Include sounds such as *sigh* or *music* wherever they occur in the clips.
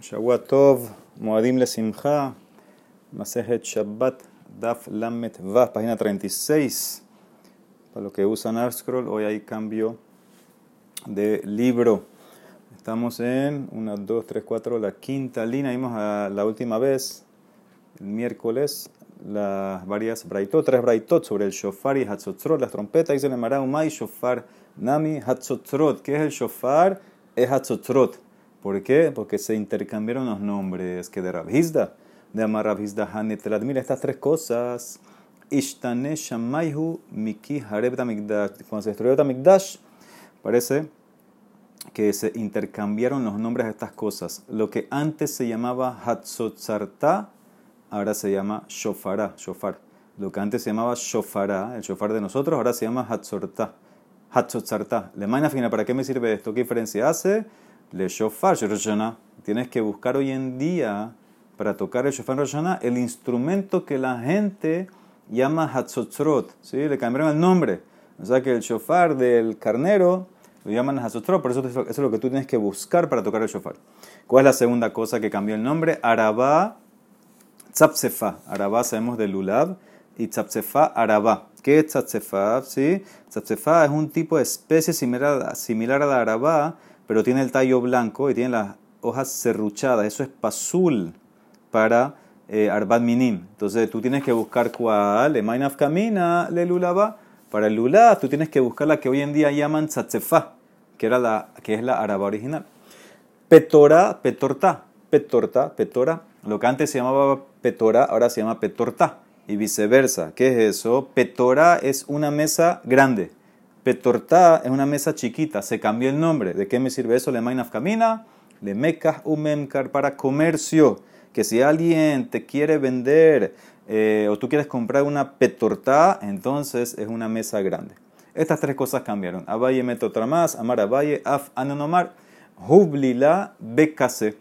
Shavuatov, Moadim Lesimcha, Masejet Shabbat, Daf Lamet Vav, página 36. Para los que usan ArtScroll, hoy hay cambio de libro. Estamos en 1, 2, 3, 4, la quinta línea. Vimos a la última vez, el miércoles, las varias braitot, tres braitot sobre el shofar y hatzotzrot, las trompetas. Dice el Mará Umay, shofar, nami, hatzotzrot. ¿Qué es el shofar? Es hatzotzrot. ¿Por qué? Porque se intercambiaron los nombres que de Rabhizda, de Amar Rabhizda Hanetrat. Mira estas tres cosas. Ishtane Shamayhu Miki Hareb Cuando se destruyó Tamikdash, parece que se intercambiaron los nombres de estas cosas. Lo que antes se llamaba Hatzotzarta, ahora se llama Shofara, Shofar. Lo que antes se llamaba Shofara, el Shofar de nosotros, ahora se llama Hatzorta. Hatzotzarta. Le fina, ¿para qué me sirve esto? ¿Qué diferencia hace? Le shofar Roshana. Tienes que buscar hoy en día, para tocar el shofar Roshana, el instrumento que la gente llama Hatzotzrot. ¿sí? Le cambiaron el nombre. O sea que el shofar del carnero lo llaman Hatzotzrot, por eso, eso es lo que tú tienes que buscar para tocar el shofar. ¿Cuál es la segunda cosa que cambió el nombre? Arabá Tzapsefa. Arabá sabemos de Lulav y Tzapsefa Arabá. ¿Qué es Tzapsefa? ¿Sí? Tzapsefa es un tipo de especie similar, similar a la Arabá, pero tiene el tallo blanco y tiene las hojas serruchadas. Eso es pasul para eh, Arbat Minim. Entonces tú tienes que buscar cuál, le Mainaf Camina, le Lulaba. Para el Lula, tú tienes que buscar la que hoy en día llaman Tzatzefa, que, era la, que es la Araba original. Petora, Petorta, Petorta, Petora. Lo que antes se llamaba Petora, ahora se llama Petorta. Y viceversa. ¿Qué es eso? Petora es una mesa grande. Petorta es una mesa chiquita, se cambió el nombre. ¿De qué me sirve eso? Le camina, le mecas umemkar para comercio. Que si alguien te quiere vender eh, o tú quieres comprar una petorta, entonces es una mesa grande. Estas tres cosas cambiaron. Abaye mete otra más, amar abaye, af anonomar, jublila bekase.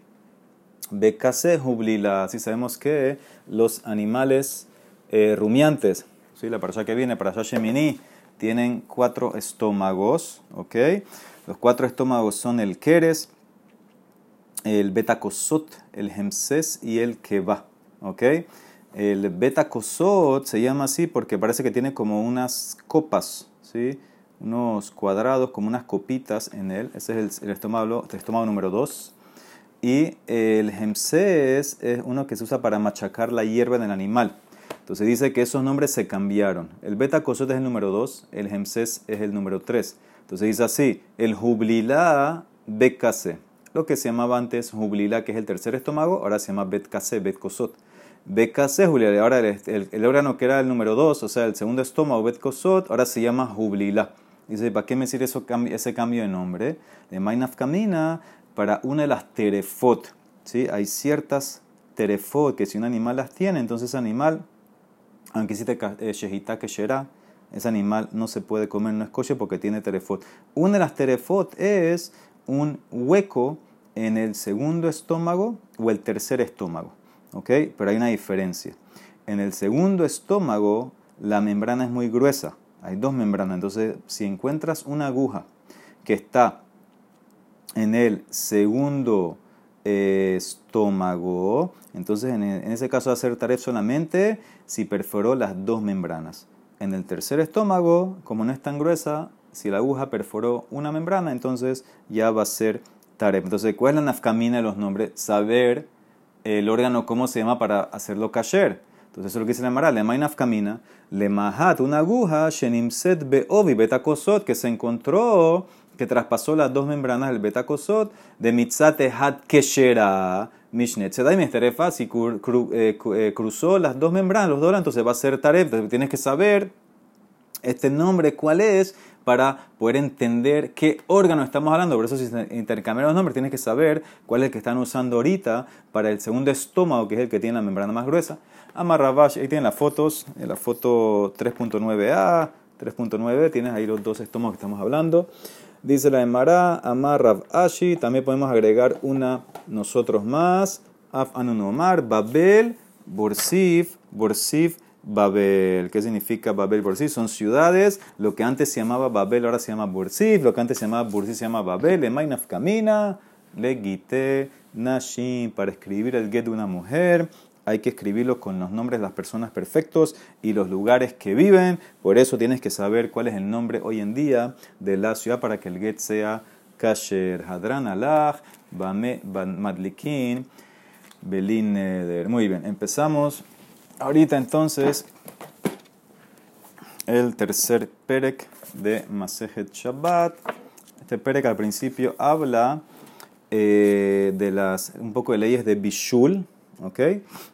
Bekase jublila. Así sabemos que los animales eh, rumiantes, ¿sí? la parasha que viene, para Shemini, tienen cuatro estómagos, ¿ok? Los cuatro estómagos son el Keres, el Betacosot, el Hemses y el Keba, ¿ok? El Betacosot se llama así porque parece que tiene como unas copas, ¿sí? Unos cuadrados, como unas copitas en él. Ese es el, estómago, el estómago número 2. Y el Hemses es uno que se usa para machacar la hierba del animal. Entonces dice que esos nombres se cambiaron. El beta cosot es el número 2, el hemses es el número 3. Entonces dice así, el jublilá bekase. Lo que se llamaba antes jublilá, que es el tercer estómago, ahora se llama betkase, betkosot. Bekase, jublilá. Ahora el, órgano que era el número 2, o sea, el segundo estómago, betkosot, ahora se llama jublilá. Dice, ¿para qué me sirve eso, ese cambio de nombre? De mainaf camina para una de las terefot. ¿sí? Hay ciertas terefot que si un animal las tiene, entonces animal aunque hiciste eh, shejita que será, ese animal no se puede comer, no es coche porque tiene terefot. Una de las terefot es un hueco en el segundo estómago o el tercer estómago. ¿ok? Pero hay una diferencia. En el segundo estómago la membrana es muy gruesa. Hay dos membranas. Entonces, si encuentras una aguja que está en el segundo estómago. Entonces, en, ese caso ser taref solamente si perforó las dos membranas. En el tercer estómago, como no es tan gruesa, si la aguja perforó una membrana, entonces ya va a ser taref. Entonces, ¿cuál es la nafkamina de los nombres? Saber el órgano cómo se llama para hacerlo kasher. Entonces, eso es lo que dice la Mara. Le may nafkamina, le mahat, una aguja, shenimset beovi betakosot, que se encontró que traspasó las dos membranas del betacosot de mitzate hat keshera mishnet. Se da y si eh, eh, cruzó las dos membranas, los dos, entonces va a ser taref. Tienes que saber este nombre cuál es para poder entender qué órgano estamos hablando. Por eso si intercambian los nombres tienes que saber cuál es el que están usando ahorita para el segundo estómago, que es el que tiene la membrana más gruesa. Amarrabash, ahí tienen las fotos, en la foto 3.9a, 3.9, tienes ahí los dos estómagos que estamos hablando. Dice la Emara, Amar Rav Ashi, también podemos agregar una nosotros más. Af Anunomar, Babel, Borsif, Borsif, Babel. ¿Qué significa Babel, Borsif? Son ciudades. Lo que antes se llamaba Babel ahora se llama Borsif. Lo que antes se llamaba Borsif se llama Babel. Emainaf Kamina, le guité, nashim, para escribir el get de una mujer, hay que escribirlo con los nombres de las personas perfectos y los lugares que viven. Por eso tienes que saber cuál es el nombre hoy en día de la ciudad para que el get sea Kasher, Hadran Alach, Madlikin, Belin Muy bien, empezamos. Ahorita entonces el tercer perek de Masejet Shabbat. Este perek al principio habla eh, de las un poco de leyes de Bishul, ¿ok?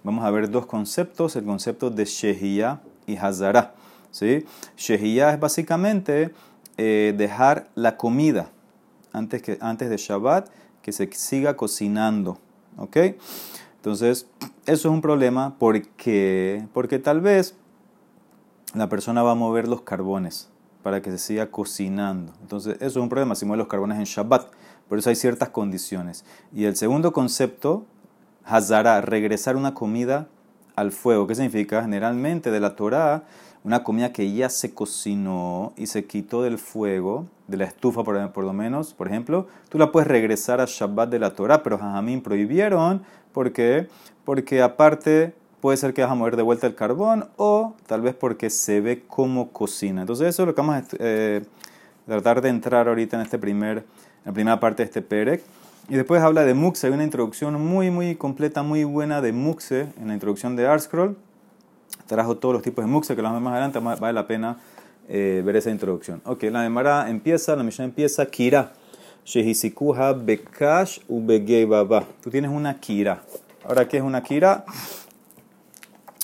Vamos a ver dos conceptos, el concepto de Shehiyah y Hazara, ¿sí? Shehiyah es básicamente eh, dejar la comida antes, que, antes de Shabbat que se siga cocinando, ¿ok? Entonces, eso es un problema porque, porque tal vez la persona va a mover los carbones para que se siga cocinando. Entonces, eso es un problema si mueve los carbones en Shabbat. Por eso hay ciertas condiciones. Y el segundo concepto Hazara, regresar una comida al fuego. ¿Qué significa? Generalmente de la Torah, una comida que ya se cocinó y se quitó del fuego, de la estufa por, lo menos, por ejemplo, tú la puedes regresar a Shabbat de la Torah, pero Jajamín prohibieron. ¿Por qué? Porque aparte puede ser que vas a mover de vuelta el carbón o tal vez porque se ve como cocina. Entonces eso es lo que vamos a eh, tratar de entrar ahorita en, este primer, en la primera parte de este Perec. Y después habla de Muxe, hay una introducción muy, muy completa, muy buena de Muxe en la introducción de ArtScroll. Trajo todos los tipos de Muxe, que lo más adelante vale la pena eh, ver esa introducción. Ok, la Gemara empieza, la misión empieza, Kira. Shehisikuha Bekash Ubegei Baba. Tú tienes una Kira. Ahora, ¿qué es una Kira?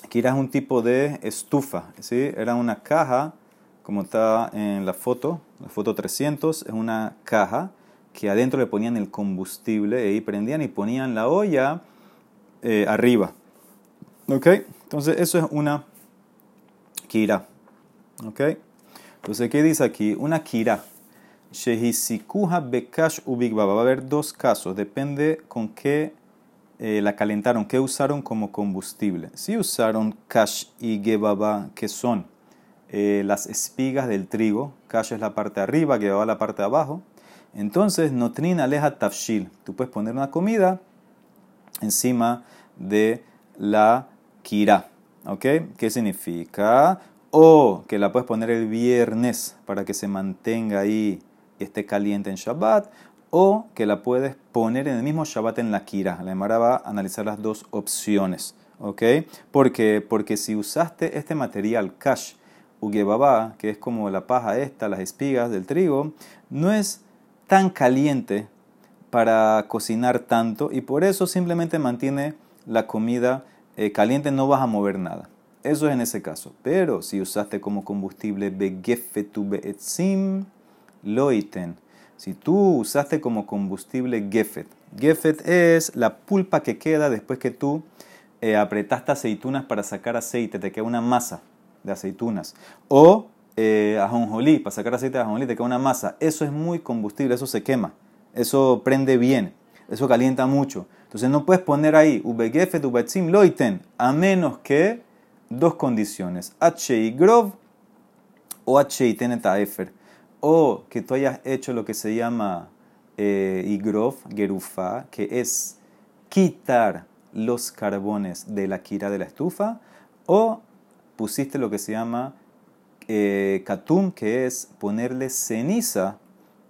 Kira es un tipo de estufa, ¿sí? Era una caja, como está en la foto, la foto 300, es una caja que adentro le ponían el combustible y prendían y ponían la olla eh, arriba. ¿Ok? Entonces eso es una kira. ¿Ok? Entonces, ¿qué dice aquí? Una kira. Shehisikuha bekash ubigbaba. Va a haber dos casos. Depende con qué eh, la calentaron, qué usaron como combustible. Si usaron kash y gebaba, que son eh, las espigas del trigo. Kash es la parte de arriba, gebaba la parte de abajo. Entonces, notrin aleja tafshil. Tú puedes poner una comida encima de la kira. ¿Ok? ¿Qué significa? O que la puedes poner el viernes para que se mantenga ahí y esté caliente en Shabbat. O que la puedes poner en el mismo Shabbat en la kira. La Emara va a analizar las dos opciones. ¿Ok? Porque, porque si usaste este material cash, ugebaba, que es como la paja esta, las espigas del trigo, no es tan caliente para cocinar tanto y por eso simplemente mantiene la comida eh, caliente, no vas a mover nada. Eso es en ese caso. Pero si usaste como combustible begefetu beetzim loiten, si tú usaste como combustible gefet, gefet es la pulpa que queda después que tú eh, apretaste aceitunas para sacar aceite, te queda una masa de aceitunas. O eh, ajonjolí, para sacar aceite de ajonjolí, te queda una masa. Eso es muy combustible, eso se quema, eso prende bien, eso calienta mucho. Entonces no puedes poner ahí ubegefet ubetzim loiten, a menos que dos condiciones, h grov o tenetaefer, o que tú hayas hecho lo que se llama eh, igrov, gerufa, que es quitar los carbones de la kira de la estufa, o pusiste lo que se llama eh, katum, que es ponerle ceniza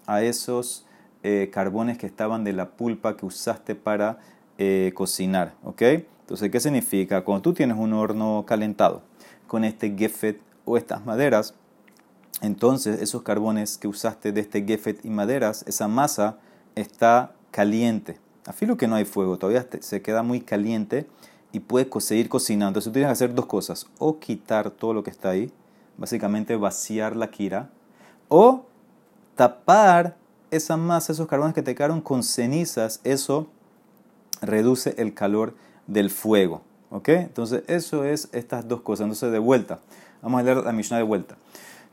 a esos eh, carbones que estaban de la pulpa que usaste para eh, cocinar. ¿ok? Entonces, ¿qué significa? Cuando tú tienes un horno calentado con este gefet o estas maderas, entonces esos carbones que usaste de este gefet y maderas, esa masa está caliente. A filo que no hay fuego, todavía se queda muy caliente y puedes seguir cocinando. Entonces tú tienes que hacer dos cosas, o quitar todo lo que está ahí, básicamente vaciar la kira, o tapar esa masa, esos carbones que te quedaron con cenizas, eso reduce el calor del fuego. ¿Ok? Entonces, eso es estas dos cosas. Entonces, de vuelta, vamos a leer la Mishnah de vuelta.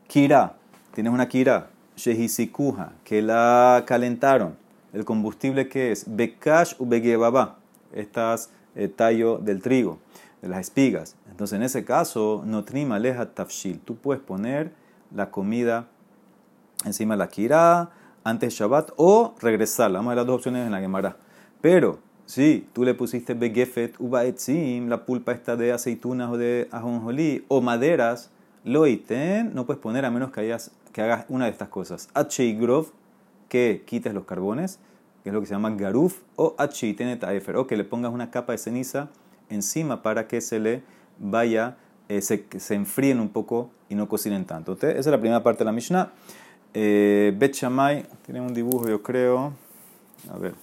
Kira, tienes una kira, shehisikuja, que la calentaron. El combustible que es bekash u begebaba, estas eh, tallo del trigo, de las espigas. Entonces, en ese caso, no trima leja tafshil. Tú puedes poner la comida encima de la kira, antes Shabbat o regresarla. Vamos a ver las dos opciones en la Gemara. Pero si tú le pusiste begefet uba etzim, la pulpa esta de aceitunas o de ajonjolí o maderas, lo iten, no puedes poner a menos que, hayas, que hagas una de estas cosas. grov, que quites los carbones, que es lo que se llama garuf, o tiene taefer, o que le pongas una capa de ceniza encima para que se le vaya, eh, se, se, enfríen un poco y no cocinen tanto. esa es la primera parte de la Mishnah. Eh, Bet tiene un dibujo yo creo, a ver.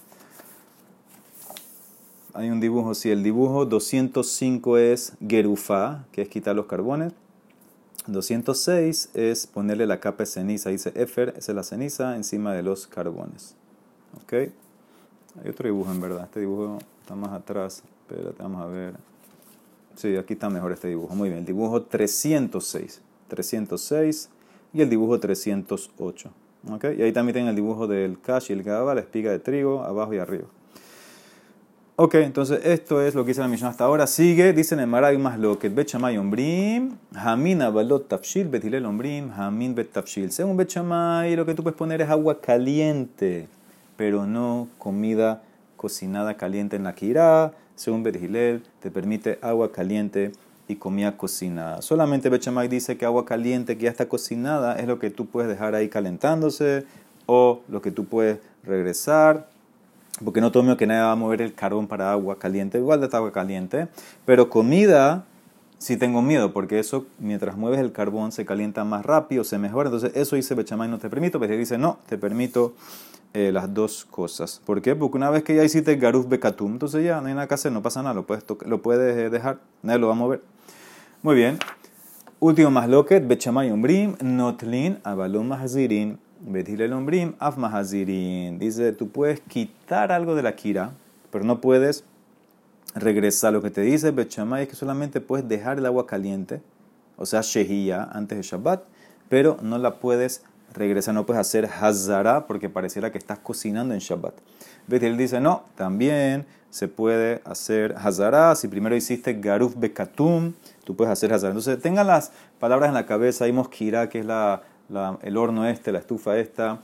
Hay un dibujo, sí, el dibujo 205 es Gerufa, que es quitar los carbones. 206 es ponerle la capa de ceniza, dice Efer, esa es la ceniza encima de los carbones. ¿Ok? Hay otro dibujo en verdad, este dibujo está más atrás, pero vamos a ver. Sí, aquí está mejor este dibujo. Muy bien, el dibujo 306. 306 y el dibujo 308. ¿Ok? Y ahí también tienen el dibujo del cash y el gaba, la espiga de trigo, abajo y arriba. Ok, entonces esto es lo que dice la misión hasta ahora. Sigue, dicen en Maray más lo que Bechamay Ombrim, Hamin Abalot Tafshil, Betilel Ombrim, Hamin Bet Tafshil. Según Bechamay, lo que tú puedes poner es agua caliente, pero no comida cocinada caliente en la Kirá. Según Betilel, te permite agua caliente y comida cocinada. Solamente Bechamay dice que agua caliente que ya está cocinada es lo que tú puedes dejar ahí calentándose o lo que tú puedes regresar porque no tomo que nadie va a mover el carbón para agua caliente, igual de agua caliente, pero comida sí tengo miedo, porque eso mientras mueves el carbón se calienta más rápido, se mejora, entonces eso dice Bechamay no te permito, pero dice no, te permito eh, las dos cosas. ¿Por qué? Porque una vez que ya hiciste Garuf Bekatum, entonces ya no hay nada que hacer, no pasa nada, lo puedes, lo puedes eh, dejar, nadie lo va a mover. Muy bien. Último más loquet, Bechamay Umbrim, Notlin, Abalum Mahazirin, el Ombrim, Af Mahazirin. Dice, tú puedes quitar algo de la kira, pero no puedes regresar. Lo que te dice Bechamay es que solamente puedes dejar el agua caliente, o sea, Shehiyah, antes de Shabbat, pero no la puedes regresar, no puedes hacer Hazara porque pareciera que estás cocinando en Shabbat. Betil dice, no, también se puede hacer Hazara. Si primero hiciste Garuf Bekatum, tú puedes hacer Hazara. Entonces, tengan las palabras en la cabeza. Vimos Kira, que es la el horno este, la estufa esta.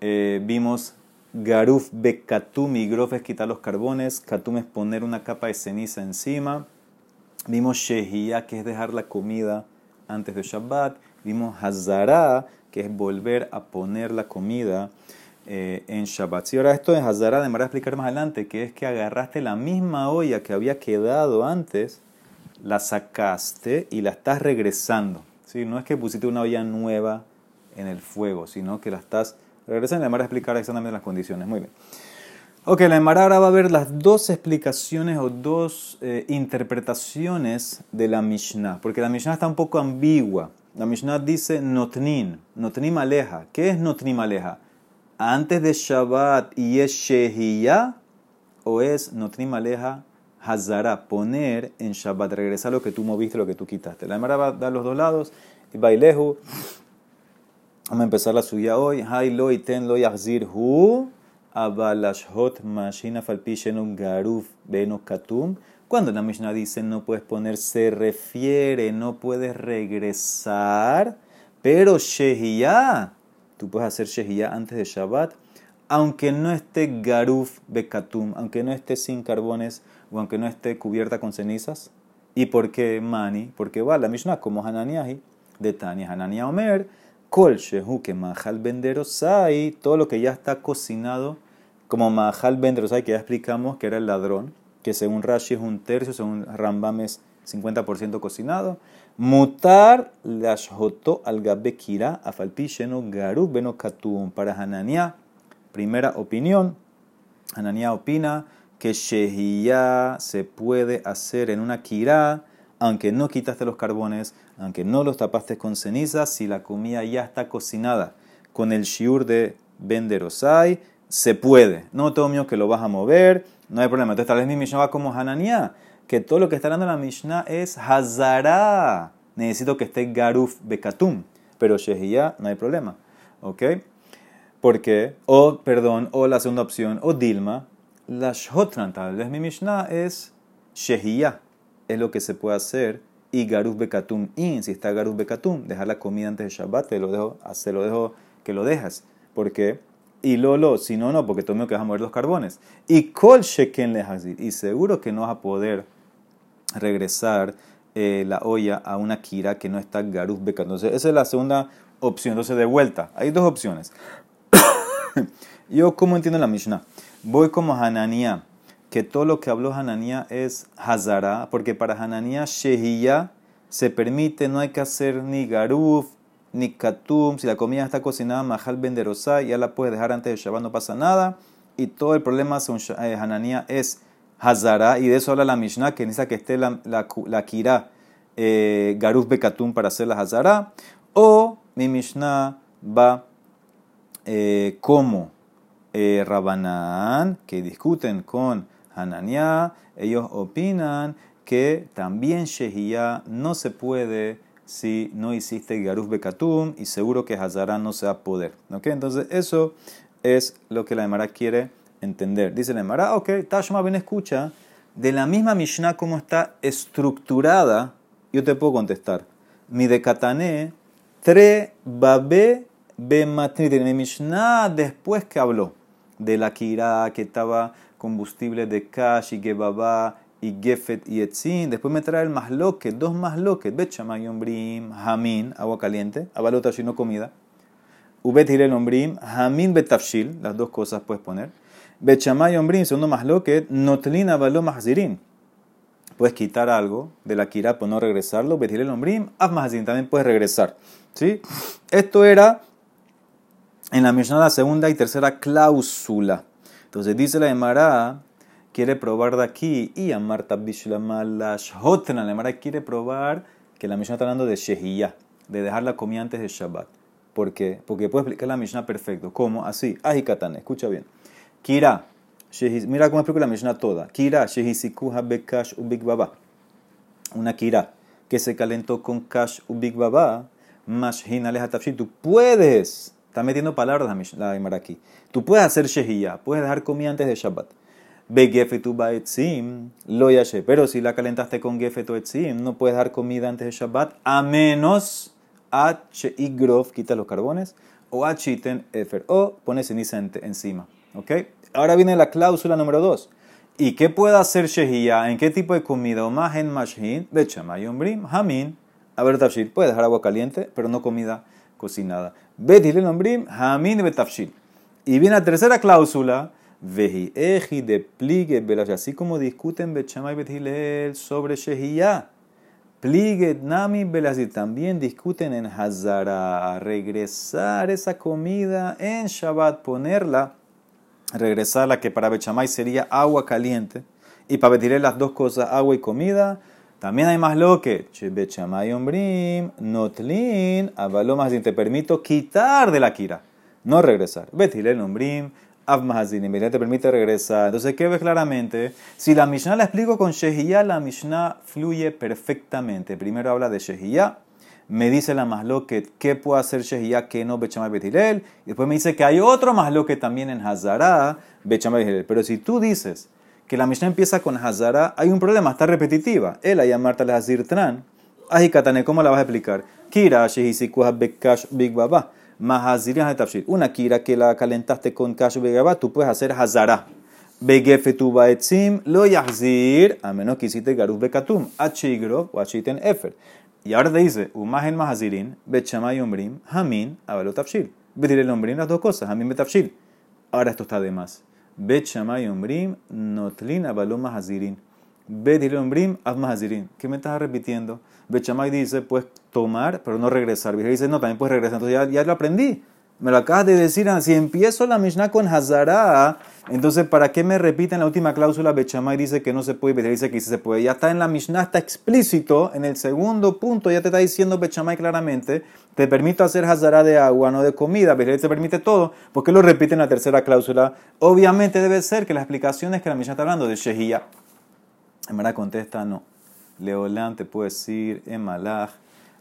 Eh, vimos Garuf Bekatum y Grof es quitar los carbones, Katum es poner una capa de ceniza encima. Vimos Shehiyah, que es dejar la comida antes de Shabbat. Vimos Hazara, que es volver a poner la comida eh, en Shabbat. Si ahora esto de Hazara, de a explicar más adelante, que es que agarraste la misma olla que había quedado antes, la sacaste y la estás regresando. ¿sí? No es que pusiste una olla nueva en el fuego, sino que la estás regresando. La Emara explicar exactamente las condiciones. Muy bien. Ok, la Emara ahora va a ver las dos explicaciones o dos eh, interpretaciones de la Mishnah, porque la Mishnah está un poco ambigua. La Mishnah dice notnin, notnim aleja. ¿Qué es notnim aleja? ¿Antes de Shabbat y es shehiyah o es notnim aleja hazara? Poner en Shabbat, regresar lo que tú moviste, lo que tú quitaste. La Emara va a dar los dos lados y baileju Vamos a empezar la suya hoy. Hay lo ten lo yahzir hu abalashot mashina falpishenum garuf beno katum. Cuando la Mishnah dice no puedes poner, se refiere, no puedes regresar, pero shehiyah, tú puedes hacer shehiyah antes de Shabbat, aunque no esté garuf bekatum, aunque no esté sin carbones o aunque no esté cubierta con cenizas. ¿Y por qué mani? Porque va la Mishnah como Hananiahi, de Tania Hananiah Omer, Kol shehu que mahal benderosai, todo lo que ya está cocinado, como mahal benderosai, que ya explicamos que era el ladrón, que según Rashi es un tercio, según Rambam es 50% cocinado. Mutar lashhoto al gabekira afalpi shenu garu beno katum. Para Hananiah, primera opinión, Hananiah opina que shehiyah se puede hacer en una kira aunque no quitaste los carbones, aunque no los tapaste con cenizas, si la comida ya está cocinada con el shiur de benderosai, se puede. No todo mío que lo vas a mover, no hay problema. Entonces tal vez mi Mishnah va como Hananiah, que todo lo que está dando la Mishnah es Hazara. Necesito que esté Garuf Bekatum, pero Shehiyah no hay problema. ¿Ok? Porque, o perdón, o la segunda opción, o Dilma, la Shotran, tal vez mi Mishnah es Shehiyah es lo que se puede hacer. Y Garuz Bekatum In, si está Garuz Bekatum, dejar la comida antes de Shabbat, te lo dejo, se lo dejo que lo dejas. Porque y Lolo, si no, no, porque tengo que vas a mover los carbones. Y Kol Sheken Lehazir. Y seguro que no vas a poder regresar eh, la olla a una kira que no está garuz beca. Entonces, esa es la segunda opción. Entonces, de vuelta, hay dos opciones. *coughs* Yo, ¿cómo entiendo la Mishnah? Voy como Hananía, que todo lo que habló Hananía es Hazara, porque para Hananía, Shehiyah se permite, no hay que hacer ni garuf, ni katum, si la comida está cocinada, majal benderosá, ya la puedes dejar antes de Shabbat, no pasa nada. Y todo el problema de eh, Hananía es Hazara, y de eso habla la Mishnah, que necesita que esté la, la, la eh, garuf bekatum para hacer la Hazara. O mi Mishnah va eh, como eh, Rabanán, que discuten con Hananiah, ellos opinan que también Shehiyah no se puede si no hiciste Garuf Bekatum y seguro que Hazara no se va a poder. Entonces, eso es lo que la Emara quiere entender. Dice la Emara, ok, Tashma, ven, escucha, de la misma Mishnah como está estructurada, yo te puedo contestar. Mi de Katané, tre babe be matnit. Mi Mishnah, después que habló de la Kira, que estaba combustible de Kash y Gebaba y Gefet y Etzin. Después me trae el masloquet, dos masloquet, Bet Shamay Ombrim, Hamin, agua caliente, Abalota no comida. Ubet Hirel Ombrim, Hamin Betafshil, las dos cosas puedes poner. Bet Shamay Ombrim, segundo masloquet, Notlin Abalo Mahzirin. Puedes quitar algo de la kira por no regresarlo. Bet Hirel Ombrim, Av también puedes regresar. ¿Sí? Esto era en la Mishnah la segunda y tercera cláusula. Entonces dice la Emara quiere probar de aquí y a Marta Bishlamash Hotna. La Emara quiere probar que la Mishnah está hablando de Shehiyah, de dejar la comida antes de Shabbat. ¿Por qué? Porque puede explicar la Mishnah perfecto. ¿Cómo? Así. Ajikatan, escucha bien. Kira. Mira cómo explico la Mishnah toda. Kira, Shehisikuha Bekash Ubik Baba. Una Kira que se calentó con Kash Ubik Baba. Mashhin Alehatafshi. Tú puedes Está metiendo palabras la Gemara aquí. Tú puedes hacer shehiyah, puedes dejar comida antes de Shabbat. Begefetu baetzim, lo yashe. Pero si la calentaste con gefetu etzim, no puedes dar comida antes de Shabbat, a menos h y grof, quita los carbones, o achiten efer, o pones ceniza encima. ¿Ok? Ahora viene la cláusula número 2. ¿Y qué puede hacer shehiyah? ¿En qué tipo de comida? O más en mashin, brim, hamin. A ver, tafshir, puede dejar agua caliente, pero no comida cocinada. Bet Nombrim, Hamin Betafshil. Y viene la tercera cláusula, Veji Eji de Pligue Así como discuten Bechamay Bet sobre Shehiyah. Pligue Nami Belashir. También discuten en Hazara. Regresar esa comida en Shabbat, ponerla, regresar la que para Bechamay sería agua caliente. Y para Betilel las dos cosas, agua y comida también hay más lo que, ombrim, notlin, avalomazin, te permito quitar de la kira, no regresar. Betilel ombrim, avmazin, te permite regresar. Entonces, ¿qué ves claramente? Si la Mishnah la explico con Shehiyah, la Mishnah fluye perfectamente. Primero habla de Shehiyah, me dice la que qué puede hacer Shehiyah que no Bechamay Betilel, y después me dice que hay otro que también en Hazara, Bechamay Betilel. Pero si tú dices, que la Mishnah empieza con Hazara, hay un problema, está repetitiva. Él a llamarte al Hazir Tran. Ajikatane, ¿cómo la vas a explicar? Kira, Shehisikuha Bekash Big Baba. Tafshir. Una kira que la calentaste con Kash Big Baba, tú puedes hacer Hazara. Begefetu Baetzim lo Yahzir, a menos que hiciste Garuz Bekatum, Achigro o Achiten Efer. Y ahora te dice, Umahen Mahazirin, Bechamay Umbrim, Hamin, Abalot. Betir el Umbrim las dos cosas, Hamin Betafshir. Ahora esto está de más. Ombrim, Notlin Abalom Hazirin. Mahazirin. ¿Qué me estás repitiendo? Bet Shamay dice, puedes tomar, pero no regresar. Y dice, no, también puedes regresar. Entonces ya, ya lo aprendí. Me lo acabas de decir. Ah, si empiezo la Mishnah con Hazara, entonces ¿para qué me repiten la última cláusula? Bechamay dice que no se puede, y dice que sí se puede. Ya está en la Mishnah, está explícito. En el segundo punto ya te está diciendo Bechamay claramente te permito hacer hazara de agua, no de comida, pero te permite todo, ¿por qué lo repite en la tercera cláusula? Obviamente debe ser que la explicación es que la Mishnah está hablando de Shehiyah. Emara contesta, no. Leolán te puede decir en Malach,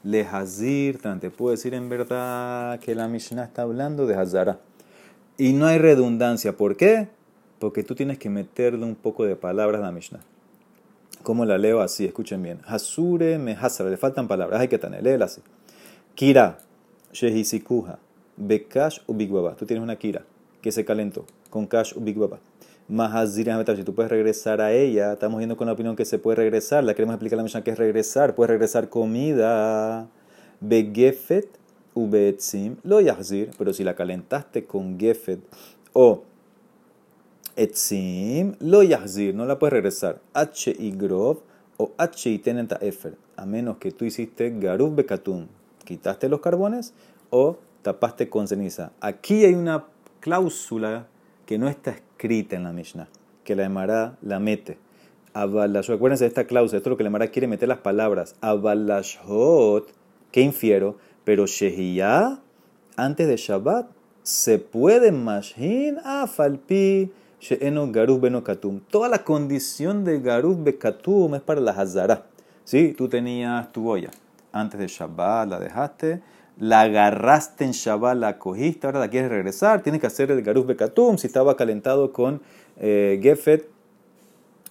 Lehazir, te puede decir en verdad que la Mishnah está hablando de hazara. Y no hay redundancia, ¿por qué? Porque tú tienes que meterle un poco de palabras a la Mishnah. ¿Cómo la leo así? Escuchen bien. Hasure me hazara, le faltan palabras, hay que tener, léela así. Kira, Shehisikuha, Bekash Bigbaba. Tú tienes una Kira que se calentó con Kash u si tú puedes regresar a ella, estamos viendo con la opinión que se puede regresar, la queremos explicar a la Mishnah que es regresar, puedes regresar comida, begefet u beetzim, lo yahzir, pero si la calentaste con gefet o etzim, lo yahzir, no la puedes regresar, h y grov o h y tenenta efer, a menos que tú hiciste garuf bekatum, quitaste los carbones o tapaste con ceniza. Aquí hay una cláusula que no está escrita en la Mishnah, que la Emara la mete. Acuérdense de esta cláusula, esto es lo que la Emara quiere meter las palabras. Abalashot, que infiero, pero Shehiyah, antes de Shabbat, se puede mashin a falpi she'eno garuz benokatum. Toda la condición de garuz bekatum es para la hazara. ¿Sí? Tú tenías tu olla antes de Shabbat, la dejaste la agarraste en Shabbat, la cogiste, ahora la quieres regresar, tienes que hacer el Garuf Bekatum si estaba calentado con eh, Gefet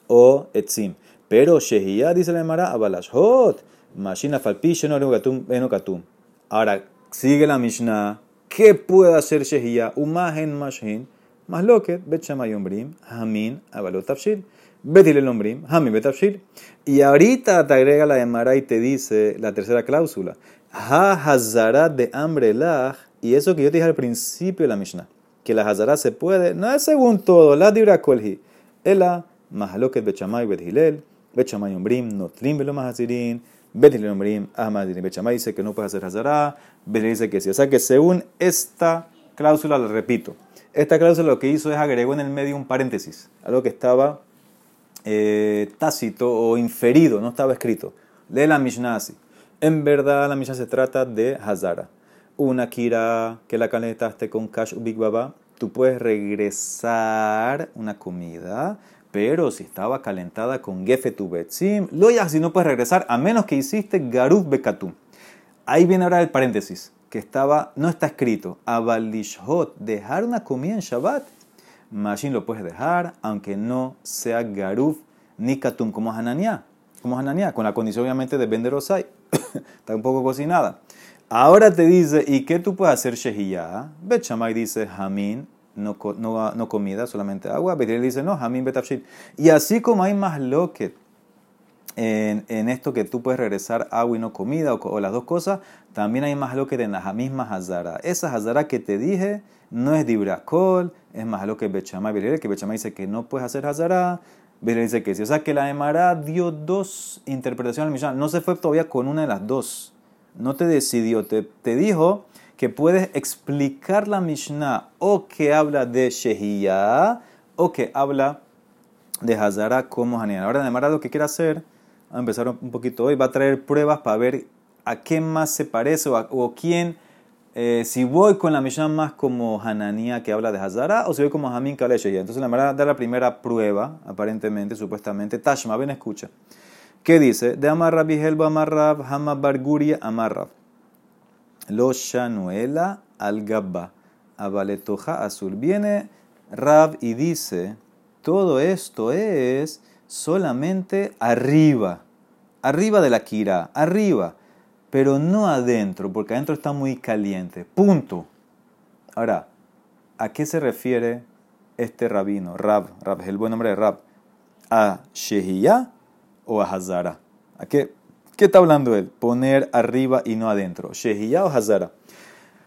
o Etzim. Pero Shehiyah, dice la Emara, Abalashot, Mashina Falpish, Enokatum. Ahora, sigue la Mishnah. ¿Qué puede hacer Shehiyah? Umahen Mashin, Masloket, Bet Hamin, Abalot Tafshil. Betil el Ombrim, Hamin Betafshil. Y ahorita te agrega la Emara y te dice la tercera cláusula. Ha Hazarat de hambre y eso que yo te dije al principio de la Mishnah, que la Hazarat se puede, no es según todo, la dibra kolhi, ela mahaloket bechamay bethilel, bechamay umbrim, notlim velo mahazirin, bethilel umbrim, ahmadirin, bechamay dice que no puede hacer Hazarat, Bethilel dice que sí, o sea que según esta cláusula, la repito, esta cláusula lo que hizo es agregó en el medio un paréntesis, algo que estaba eh, tácito o inferido, no estaba escrito. Lee la Mishnah así. En verdad, la misa se trata de Hazara. Una kira que la calentaste con Kash Big Baba, tú puedes regresar una comida, pero si estaba calentada con Gefe tu lo ya si no puedes regresar, a menos que hiciste Garuf Bekatum. Ahí viene ahora el paréntesis, que estaba, no está escrito, Abalishot, dejar una comida en Shabbat. Mashin lo puedes dejar, aunque no sea Garuf ni Katum como Hananiah. Como Hananiah, con la condición obviamente de vender Osai. *coughs* está un poco cocinada. Ahora te dice, ¿y qué tú puedes hacer shehiyah? Bet Shammai dice, Hamin, no, no, no, comida, solamente agua. Betil dice, no, Hamin betafshil. Y así como hay más loquet en, en, esto que tú puedes regresar agua y no comida, o, las dos cosas, también hay más loquet en la misma hazara. Esa hazara que te dije no es dibracol, es más loquet Bet Shammai. que Bet dice que no puedes hacer hazara, dice que. O sea que la Emara dio dos interpretaciones al Mishnah. No se fue todavía con una de las dos. No te decidió. Te, te dijo que puedes explicar la Mishnah o que habla de Shehiyah o que habla de Hazara como Hanian. Ahora la lo que quiere hacer, a empezar un poquito hoy, va a traer pruebas para ver a qué más se parece o, o quién eh, si voy con la Mishnah más como Hananía que habla de Hazara o si voy como Hamin que Entonces la manera da la primera prueba, aparentemente, supuestamente. Tashma, ven, escucha. ¿Qué dice? De Amarrab Bihelba Amarrab Hama Barguria Amarrab. Lo Shanuela al Gabba. Abaletoja azul. Viene Rab y dice: todo esto es solamente arriba. Arriba de la Kira. Arriba pero no adentro, porque adentro está muy caliente. Punto. Ahora, ¿a qué se refiere este rabino, Rab, Rab es el buen nombre de Rab? ¿A Shehiyah o a Hazara? ¿A qué, qué está hablando él? Poner arriba y no adentro. ¿Shehiyah o Hazara?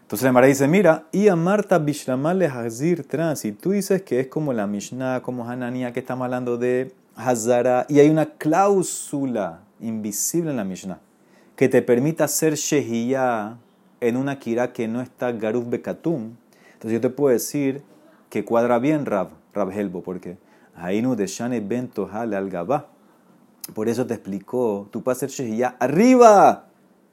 Entonces la Mara dice, mira, y a Marta Bishramal Hazir trans, y tú dices que es como la Mishnah, como Hanania, que estamos hablando de Hazara, y hay una cláusula invisible en la Mishnah que te permita hacer Shehiyah en una kira que no está Garuf Bekatum, entonces yo te puedo decir que cuadra bien Rab, Rab Helbo, porque Ainu de Shane Bento al Gabá. Por eso te explicó, tú puedes hacer Shehiyah arriba,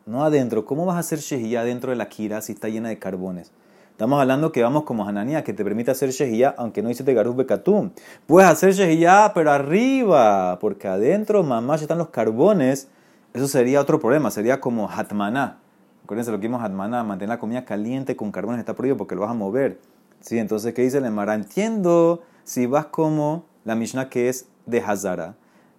no adentro. ¿Cómo vas a hacer Shehiyah dentro de la kira si está llena de carbones? Estamos hablando que vamos como Hananía, que te permite hacer Shehiyah aunque no hiciste Garuf Bekatum. Puedes hacer Shehiyah, pero arriba, porque adentro, mamá, ya están los carbones eso sería otro problema, sería como hatmaná. Acuérdense lo que vimos hatmaná, mantener la comida caliente con carbones está prohibido porque lo vas a mover. ¿Sí? Entonces, ¿qué dice el Emara? Entiendo si vas como la Mishnah que es de Hazara,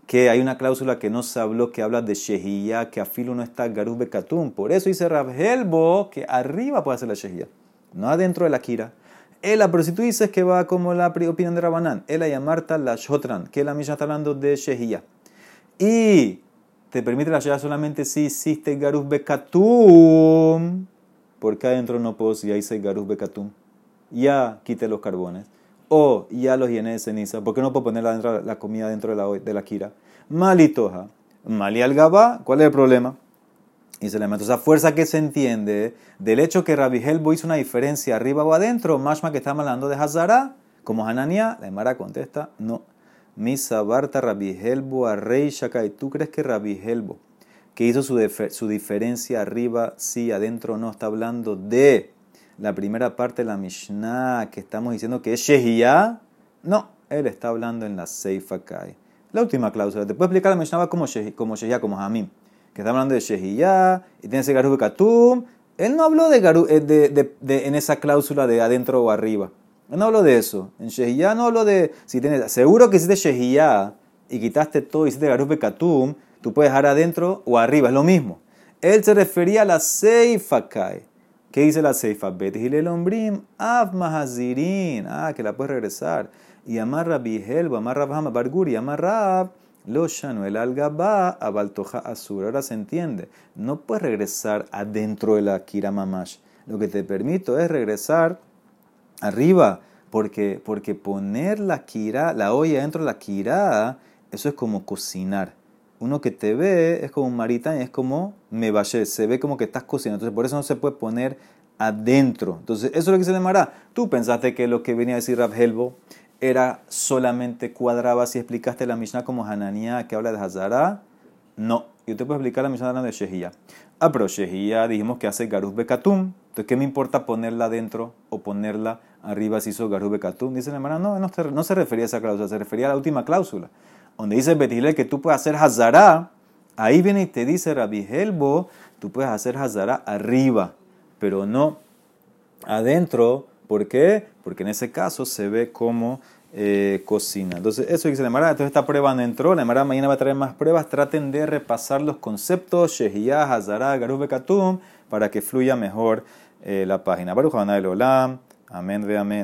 que hay una cláusula que no se habló, que habla de Shehiyah, que a filo no está Garuz Bekatum. Por eso dice Rabhelbo que arriba puede hacer la Shehiyah, no adentro de la Kira. Ela, pero si tú dices que va como la opinión de Rabanán, Ela y Amarta la Shotran, que la misma está hablando de Shehia. Y te permite la Shehia solamente si hiciste Garuz Bekatum, porque adentro no puedo si ya hice Garuz Bekatum. Ya quité los carbones. O ya los llené de ceniza, porque no puedo poner la, comida dentro de la, de la kira. Malitoja, mali al ¿cuál es el problema? Y se le mete esa fuerza que se entiende del hecho que Rabbi Helbo hizo una diferencia arriba o adentro, más que está hablando de Hazara, como Hanania, la Emara contesta, no. Misa Barta Rabbi Helbo a Rey Shakai. ¿Tú crees que Rabbi Helbo, que hizo su, su diferencia arriba, sí, adentro no, está hablando de la primera parte de la Mishnah que estamos diciendo que es Shehiyah? No, él está hablando en la Seifa Kai. La última cláusula. Te puedo explicar la Mishnah como Shehiyah, como, Hamim que está hablando de Shehiyah y tiene ese Garub Katum. Él no habló garu, eh, de, en esa cláusula de adentro o arriba. No habló de eso. En Shehiyah no habló de. Si tienes, seguro que hiciste Shehiyah y quitaste todo y hiciste Garub Katum, tú puedes dejar adentro o arriba, es lo mismo. Él se refería a la Seifa Kai. ¿Qué dice la Seifa? Betihilel Ombrim, Av Mahazirin. Ah, que la puedes regresar. Y amarra Bihelba, amarra Bahama Barguri, amarra lo shano el algaba a baltoja azur. Ahora se entiende. No puedes regresar adentro de la kira mamash. Lo que te permito es regresar arriba. Porque, porque poner la kira, la olla dentro de la kira, eso es como cocinar. Uno que te ve es como un maritán es como me vaya, se ve como que estás cocinando. Entonces por eso no se puede poner adentro. Entonces eso es lo que se llamará. Tú pensaste que lo que venía a decir Rab Helbo era solamente cuadraba si explicaste la Mishnah como Hananiah que habla de Hazara. No, yo te puedo explicar la Mishnah de Shehiyah. Ah, pero Shehiyah dijimos que hace Garuz Bekatum. Entonces, ¿qué me importa ponerla adentro o ponerla arriba si hizo Garuz Bekatum? Dice la hermana, no, no, se refería a esa cláusula, se refería a la última cláusula. Donde dice Betilel que tú puedes hacer Hazara, ahí viene y te dice Rabbi Helbo, tú puedes hacer Hazara arriba, pero no adentro ¿Por qué? Porque en ese caso se ve como eh, cocina. Entonces, eso dice la. Entonces, esta prueba no entró. La Mara mañana va a traer más pruebas. Traten de repasar los conceptos, Shehiyah, Hazara, Garuz Bekatum, para que fluya mejor eh, la página. Baruch Olam. Amén, ve amén.